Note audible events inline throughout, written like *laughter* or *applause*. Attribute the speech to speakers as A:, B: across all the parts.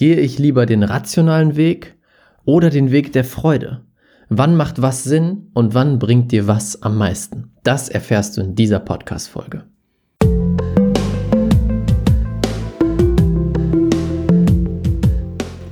A: Gehe ich lieber den rationalen Weg oder den Weg der Freude? Wann macht was Sinn und wann bringt dir was am meisten? Das erfährst du in dieser Podcast-Folge.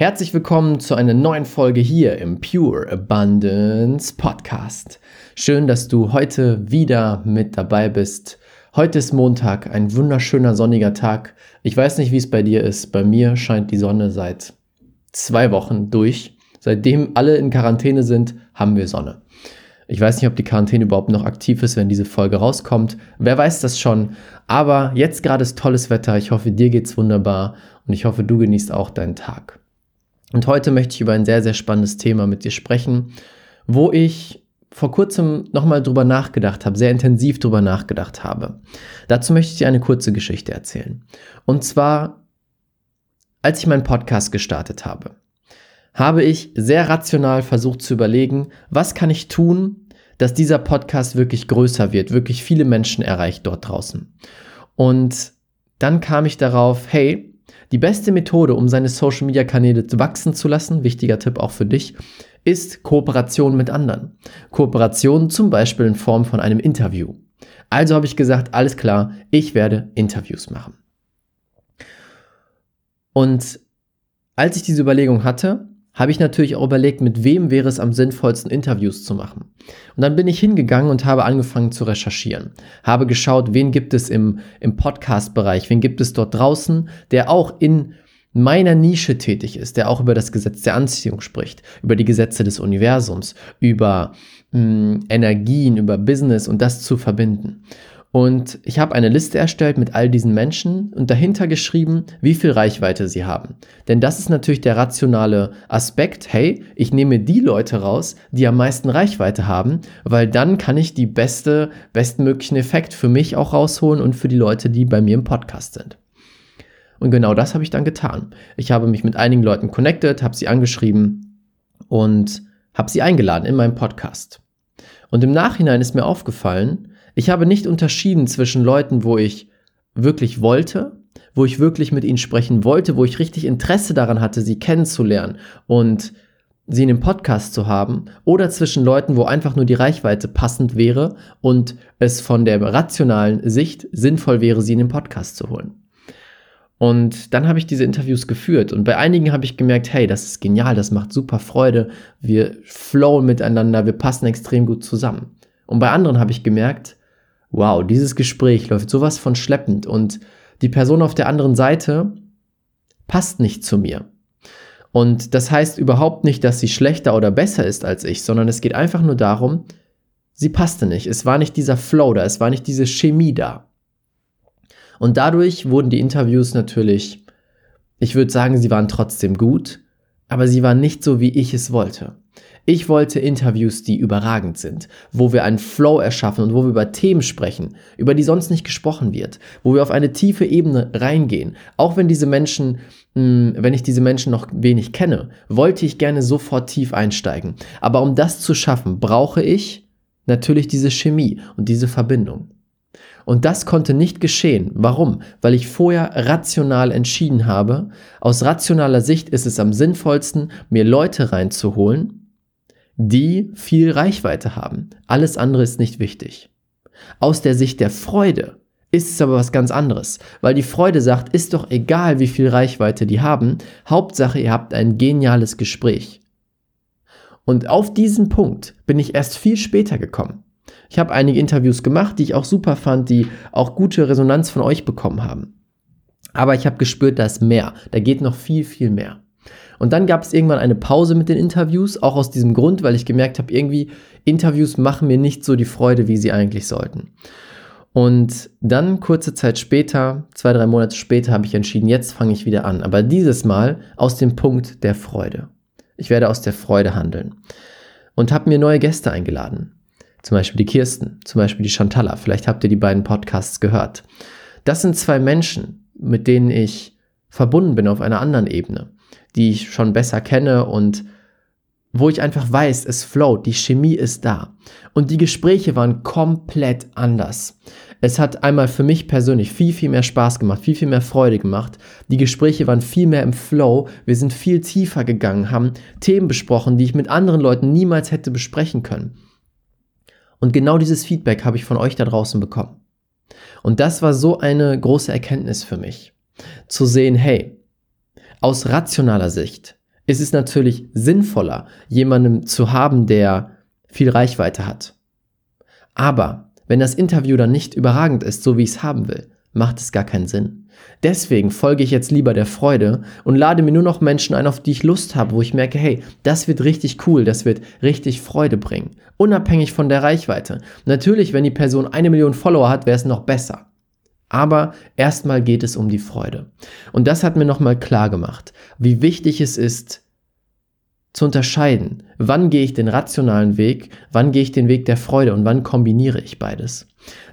A: Herzlich willkommen zu einer neuen Folge hier im Pure Abundance Podcast. Schön, dass du heute wieder mit dabei bist. Heute ist Montag, ein wunderschöner sonniger Tag. Ich weiß nicht, wie es bei dir ist. Bei mir scheint die Sonne seit zwei Wochen durch. Seitdem alle in Quarantäne sind, haben wir Sonne. Ich weiß nicht, ob die Quarantäne überhaupt noch aktiv ist, wenn diese Folge rauskommt. Wer weiß das schon. Aber jetzt gerade ist tolles Wetter. Ich hoffe, dir geht's wunderbar und ich hoffe, du genießt auch deinen Tag. Und heute möchte ich über ein sehr, sehr spannendes Thema mit dir sprechen, wo ich vor kurzem nochmal drüber nachgedacht habe, sehr intensiv drüber nachgedacht habe. Dazu möchte ich dir eine kurze Geschichte erzählen. Und zwar, als ich meinen Podcast gestartet habe, habe ich sehr rational versucht zu überlegen, was kann ich tun, dass dieser Podcast wirklich größer wird, wirklich viele Menschen erreicht dort draußen. Und dann kam ich darauf, hey, die beste Methode, um seine Social Media Kanäle wachsen zu lassen, wichtiger Tipp auch für dich, ist Kooperation mit anderen. Kooperation zum Beispiel in Form von einem Interview. Also habe ich gesagt, alles klar, ich werde Interviews machen. Und als ich diese Überlegung hatte, habe ich natürlich auch überlegt, mit wem wäre es am sinnvollsten, Interviews zu machen. Und dann bin ich hingegangen und habe angefangen zu recherchieren. Habe geschaut, wen gibt es im, im Podcast-Bereich, wen gibt es dort draußen, der auch in meiner Nische tätig ist, der auch über das Gesetz der Anziehung spricht, über die Gesetze des Universums, über mh, hm, Energien, über Business und das zu verbinden. Und ich habe eine Liste erstellt mit all diesen Menschen und dahinter geschrieben, wie viel Reichweite sie haben. Denn das ist natürlich der rationale Aspekt. Hey, ich nehme die Leute raus, die am meisten Reichweite haben, weil dann kann ich die beste, bestmöglichen Effekt für mich auch rausholen und für die Leute, die bei mir im Podcast sind. Und genau das habe ich dann getan. Ich habe mich mit einigen Leuten connected, habe sie angeschrieben und habe sie eingeladen in meinem Podcast. Und im Nachhinein ist mir aufgefallen, ich habe nicht unterschieden zwischen Leuten, wo ich wirklich wollte, wo ich wirklich mit ihnen sprechen wollte, wo ich richtig Interesse daran hatte, sie kennenzulernen und sie in dem Podcast zu haben, oder zwischen Leuten, wo einfach nur die Reichweite passend wäre und es von der rationalen Sicht sinnvoll wäre, sie in den Podcast zu holen. Und dann habe ich diese Interviews geführt und bei einigen habe ich gemerkt, hey, das ist genial, das macht super Freude, wir flowen miteinander, wir passen extrem gut zusammen. Und bei anderen habe ich gemerkt, wow, dieses Gespräch läuft sowas von schleppend und die Person auf der anderen Seite passt nicht zu mir. Und das heißt überhaupt nicht, dass sie schlechter oder besser ist als ich, sondern es geht einfach nur darum, sie passte nicht. Es war nicht dieser Flow da, es war nicht diese Chemie da. Und dadurch wurden die Interviews natürlich, ich würde sagen, sie waren trotzdem gut, aber sie waren nicht so, wie ich es wollte. Ich wollte Interviews, die überragend sind, wo wir einen Flow erschaffen und wo wir über Themen sprechen, über die sonst nicht gesprochen wird, wo wir auf eine tiefe Ebene reingehen. Auch wenn diese Menschen, hm, wenn ich diese Menschen noch wenig kenne, wollte ich gerne sofort tief einsteigen. Aber um das zu schaffen, brauche ich natürlich diese Chemie und diese Verbindung. Und das konnte nicht geschehen. Warum? Weil ich vorher rational entschieden habe. Aus rationaler Sicht ist es am sinnvollsten, mir Leute reinzuholen, die viel Reichweite haben. Alles andere ist nicht wichtig. Aus der Sicht der Freude ist es aber was ganz anderes, weil die Freude sagt, ist doch egal, wie viel Reichweite die haben, Hauptsache, ihr habt ein geniales Gespräch. Und auf diesen Punkt bin ich erst viel später gekommen. Ich habe einige Interviews gemacht, die ich auch super fand, die auch gute Resonanz von euch bekommen haben. Aber ich habe gespürt, da ist mehr. Da geht noch viel, viel mehr. Und dann gab es irgendwann eine Pause mit den Interviews, auch aus diesem Grund, weil ich gemerkt habe, irgendwie Interviews machen mir nicht so die Freude, wie sie eigentlich sollten. Und dann kurze Zeit später, zwei, drei Monate später, habe ich entschieden, jetzt fange ich wieder an. Aber dieses Mal aus dem Punkt der Freude. Ich werde aus der Freude handeln. Und habe mir neue Gäste eingeladen. Zum Beispiel die Kirsten, zum Beispiel die Chantalla. Vielleicht habt ihr die beiden Podcasts gehört. Das sind zwei Menschen, mit denen ich verbunden bin auf einer anderen Ebene, die ich schon besser kenne und wo ich einfach weiß, es float, die Chemie ist da. Und die Gespräche waren komplett anders. Es hat einmal für mich persönlich viel, viel mehr Spaß gemacht, viel, viel mehr Freude gemacht. Die Gespräche waren viel mehr im Flow. Wir sind viel tiefer gegangen, haben Themen besprochen, die ich mit anderen Leuten niemals hätte besprechen können. Und genau dieses Feedback habe ich von euch da draußen bekommen. Und das war so eine große Erkenntnis für mich. Zu sehen, hey, aus rationaler Sicht ist es natürlich sinnvoller, jemanden zu haben, der viel Reichweite hat. Aber wenn das Interview dann nicht überragend ist, so wie ich es haben will, macht es gar keinen Sinn. Deswegen folge ich jetzt lieber der Freude und lade mir nur noch Menschen ein, auf die ich Lust habe, wo ich merke, hey, das wird richtig cool, das wird richtig Freude bringen. Unabhängig von der Reichweite. Natürlich, wenn die Person eine Million Follower hat, wäre es noch besser. Aber erstmal geht es um die Freude. Und das hat mir nochmal klar gemacht, wie wichtig es ist, zu unterscheiden, wann gehe ich den rationalen Weg, wann gehe ich den Weg der Freude und wann kombiniere ich beides.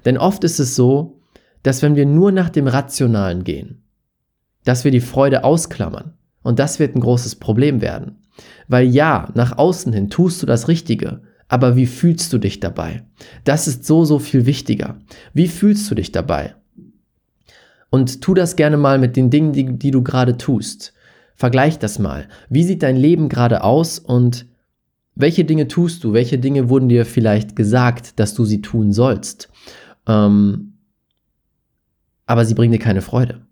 A: Denn oft ist es so, dass wenn wir nur nach dem Rationalen gehen, dass wir die Freude ausklammern. Und das wird ein großes Problem werden. Weil ja, nach außen hin tust du das Richtige, aber wie fühlst du dich dabei? Das ist so, so viel wichtiger. Wie fühlst du dich dabei? Und tu das gerne mal mit den Dingen, die, die du gerade tust. Vergleich das mal. Wie sieht dein Leben gerade aus und welche Dinge tust du? Welche Dinge wurden dir vielleicht gesagt, dass du sie tun sollst? Ähm, aber sie bringen dir keine Freude.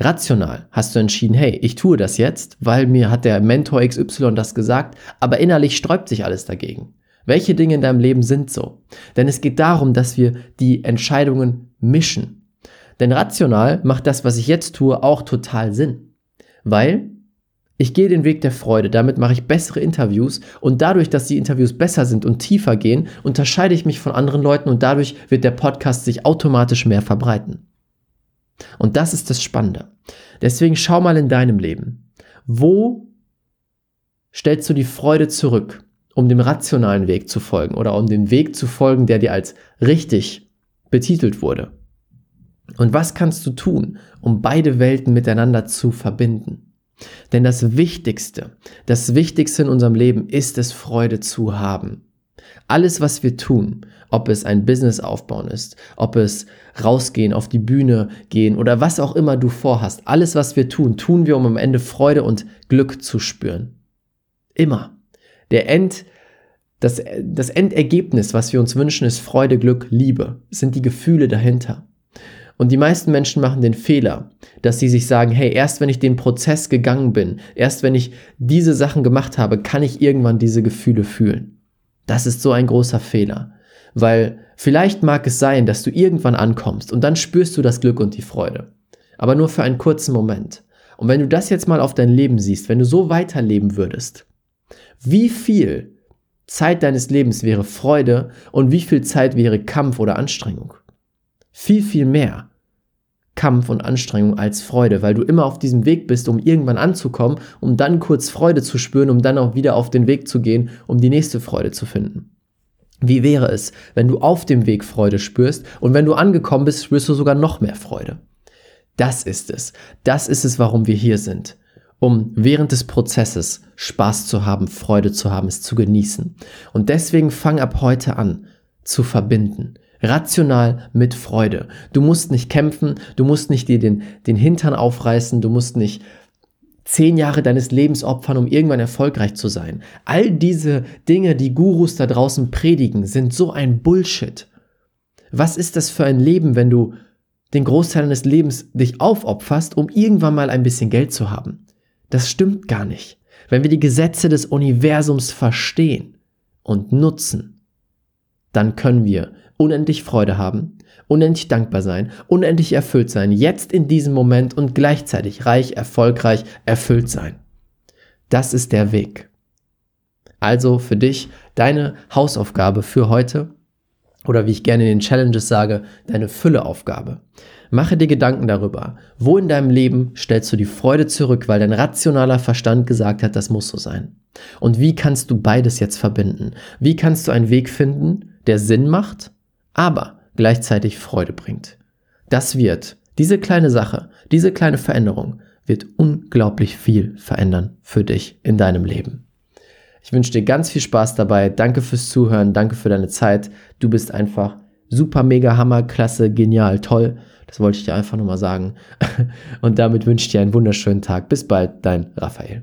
A: Rational hast du entschieden, hey, ich tue das jetzt, weil mir hat der Mentor XY das gesagt, aber innerlich sträubt sich alles dagegen. Welche Dinge in deinem Leben sind so? Denn es geht darum, dass wir die Entscheidungen mischen. Denn rational macht das, was ich jetzt tue, auch total Sinn. Weil ich gehe den Weg der Freude, damit mache ich bessere Interviews und dadurch, dass die Interviews besser sind und tiefer gehen, unterscheide ich mich von anderen Leuten und dadurch wird der Podcast sich automatisch mehr verbreiten. Und das ist das Spannende. Deswegen schau mal in deinem Leben. Wo stellst du die Freude zurück, um dem rationalen Weg zu folgen oder um dem Weg zu folgen, der dir als richtig betitelt wurde? Und was kannst du tun, um beide Welten miteinander zu verbinden? Denn das Wichtigste, das Wichtigste in unserem Leben ist es, Freude zu haben. Alles, was wir tun, ob es ein Business aufbauen ist, ob es rausgehen, auf die Bühne gehen oder was auch immer du vorhast, alles, was wir tun, tun wir, um am Ende Freude und Glück zu spüren. Immer. Der End, das, das Endergebnis, was wir uns wünschen, ist Freude, Glück, Liebe, sind die Gefühle dahinter. Und die meisten Menschen machen den Fehler, dass sie sich sagen, hey, erst wenn ich den Prozess gegangen bin, erst wenn ich diese Sachen gemacht habe, kann ich irgendwann diese Gefühle fühlen. Das ist so ein großer Fehler. Weil vielleicht mag es sein, dass du irgendwann ankommst und dann spürst du das Glück und die Freude. Aber nur für einen kurzen Moment. Und wenn du das jetzt mal auf dein Leben siehst, wenn du so weiterleben würdest, wie viel Zeit deines Lebens wäre Freude und wie viel Zeit wäre Kampf oder Anstrengung? Viel, viel mehr Kampf und Anstrengung als Freude, weil du immer auf diesem Weg bist, um irgendwann anzukommen, um dann kurz Freude zu spüren, um dann auch wieder auf den Weg zu gehen, um die nächste Freude zu finden. Wie wäre es, wenn du auf dem Weg Freude spürst und wenn du angekommen bist, spürst du sogar noch mehr Freude? Das ist es. Das ist es, warum wir hier sind. Um während des Prozesses Spaß zu haben, Freude zu haben, es zu genießen. Und deswegen fang ab heute an zu verbinden. Rational mit Freude. Du musst nicht kämpfen, du musst nicht dir den, den Hintern aufreißen, du musst nicht zehn Jahre deines Lebens opfern, um irgendwann erfolgreich zu sein. All diese Dinge, die Gurus da draußen predigen, sind so ein Bullshit. Was ist das für ein Leben, wenn du den Großteil deines Lebens dich aufopferst, um irgendwann mal ein bisschen Geld zu haben? Das stimmt gar nicht. Wenn wir die Gesetze des Universums verstehen und nutzen, dann können wir unendlich Freude haben, unendlich dankbar sein, unendlich erfüllt sein, jetzt in diesem Moment und gleichzeitig reich, erfolgreich, erfüllt sein. Das ist der Weg. Also für dich deine Hausaufgabe für heute. oder wie ich gerne in den Challenges sage, deine Fülleaufgabe. Mache dir Gedanken darüber, wo in deinem Leben stellst du die Freude zurück, weil dein rationaler Verstand gesagt hat, das muss so sein. Und wie kannst du beides jetzt verbinden? Wie kannst du einen Weg finden, der Sinn macht, aber gleichzeitig Freude bringt? Das wird, diese kleine Sache, diese kleine Veränderung wird unglaublich viel verändern für dich in deinem Leben. Ich wünsche dir ganz viel Spaß dabei. Danke fürs Zuhören. Danke für deine Zeit. Du bist einfach super, mega, hammer, klasse, genial, toll. Das wollte ich dir einfach nur mal sagen. *laughs* Und damit wünsche ich dir einen wunderschönen Tag. Bis bald, dein Raphael.